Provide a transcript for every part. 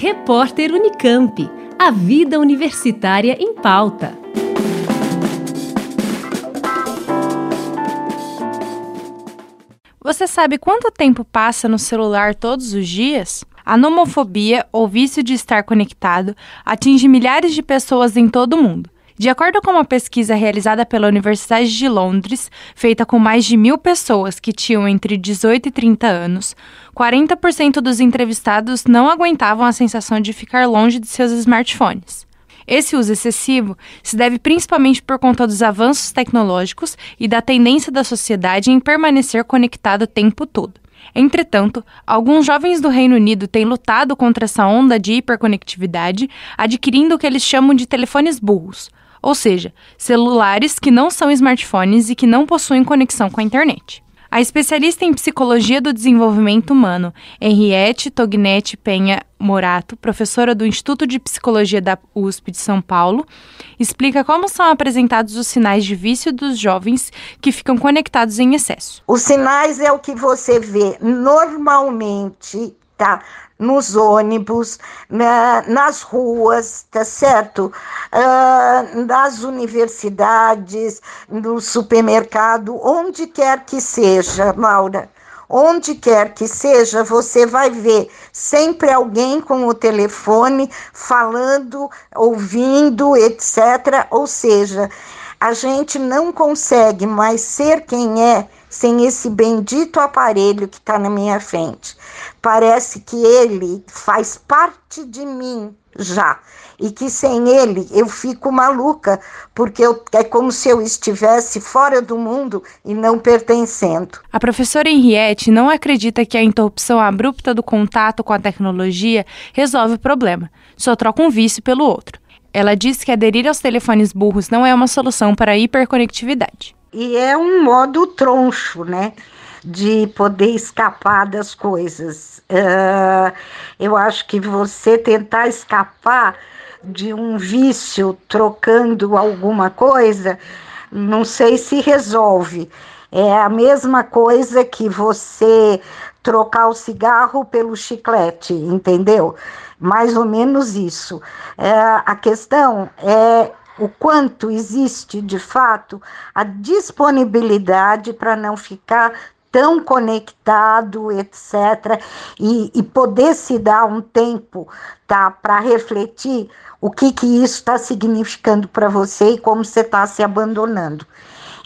Repórter Unicamp. A vida universitária em pauta. Você sabe quanto tempo passa no celular todos os dias? A nomofobia, ou vício de estar conectado, atinge milhares de pessoas em todo o mundo. De acordo com uma pesquisa realizada pela Universidade de Londres, feita com mais de mil pessoas que tinham entre 18 e 30 anos, 40% dos entrevistados não aguentavam a sensação de ficar longe de seus smartphones. Esse uso excessivo se deve principalmente por conta dos avanços tecnológicos e da tendência da sociedade em permanecer conectado o tempo todo. Entretanto, alguns jovens do Reino Unido têm lutado contra essa onda de hiperconectividade, adquirindo o que eles chamam de telefones burros, ou seja, celulares que não são smartphones e que não possuem conexão com a internet. A especialista em psicologia do desenvolvimento humano, Henriette Tognetti Penha Morato, professora do Instituto de Psicologia da USP de São Paulo, explica como são apresentados os sinais de vício dos jovens que ficam conectados em excesso. Os sinais é o que você vê normalmente, tá? nos ônibus, na, nas ruas, tá certo? Uh, nas universidades, no supermercado, onde quer que seja, Maura. Onde quer que seja, você vai ver sempre alguém com o telefone falando, ouvindo, etc. Ou seja, a gente não consegue mais ser quem é sem esse bendito aparelho que está na minha frente. Parece que ele faz parte de mim já e que sem ele eu fico maluca, porque eu, é como se eu estivesse fora do mundo e não pertencendo. A professora Henriette não acredita que a interrupção abrupta do contato com a tecnologia resolve o problema, só troca um vício pelo outro. Ela diz que aderir aos telefones burros não é uma solução para a hiperconectividade. E é um modo troncho, né? De poder escapar das coisas. Uh, eu acho que você tentar escapar de um vício trocando alguma coisa, não sei se resolve. É a mesma coisa que você trocar o cigarro pelo chiclete, entendeu? Mais ou menos isso. É, a questão é o quanto existe de fato a disponibilidade para não ficar tão conectado, etc., e, e, poder se dar um tempo tá, para refletir o que, que isso está significando para você e como você está se abandonando.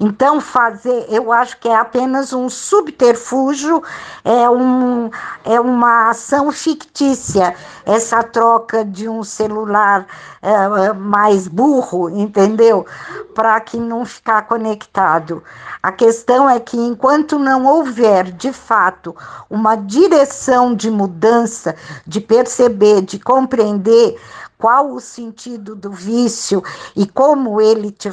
Então, fazer, eu acho que é apenas um subterfúgio, é, um, é uma ação fictícia, essa troca de um celular é, mais burro, entendeu? Para que não ficar conectado. A questão é que enquanto não houver, de fato, uma direção de mudança, de perceber, de compreender qual o sentido do vício e como ele te,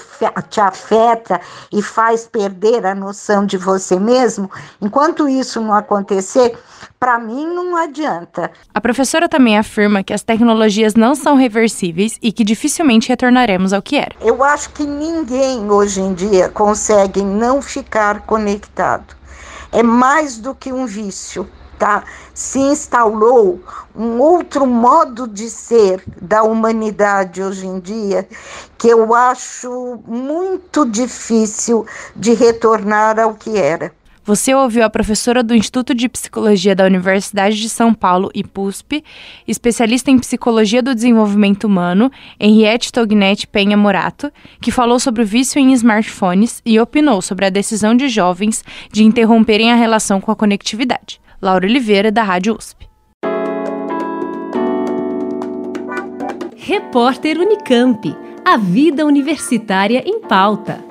te afeta e faz perder a noção de você mesmo, enquanto isso não acontecer, para mim não adianta. A professora também afirma que as tecnologias não são reversíveis e que dificilmente retornaremos ao que era. Eu acho que ninguém hoje em dia consegue não ficar conectado. É mais do que um vício tá, se instaurou um outro modo de ser da humanidade hoje em dia que eu acho muito difícil de retornar ao que era. Você ouviu a professora do Instituto de Psicologia da Universidade de São Paulo, IPUSP, especialista em Psicologia do Desenvolvimento Humano, Henriette Tognetti Penha Morato, que falou sobre o vício em smartphones e opinou sobre a decisão de jovens de interromperem a relação com a conectividade. Laura Oliveira, da Rádio USP. Repórter Unicamp. A vida universitária em pauta.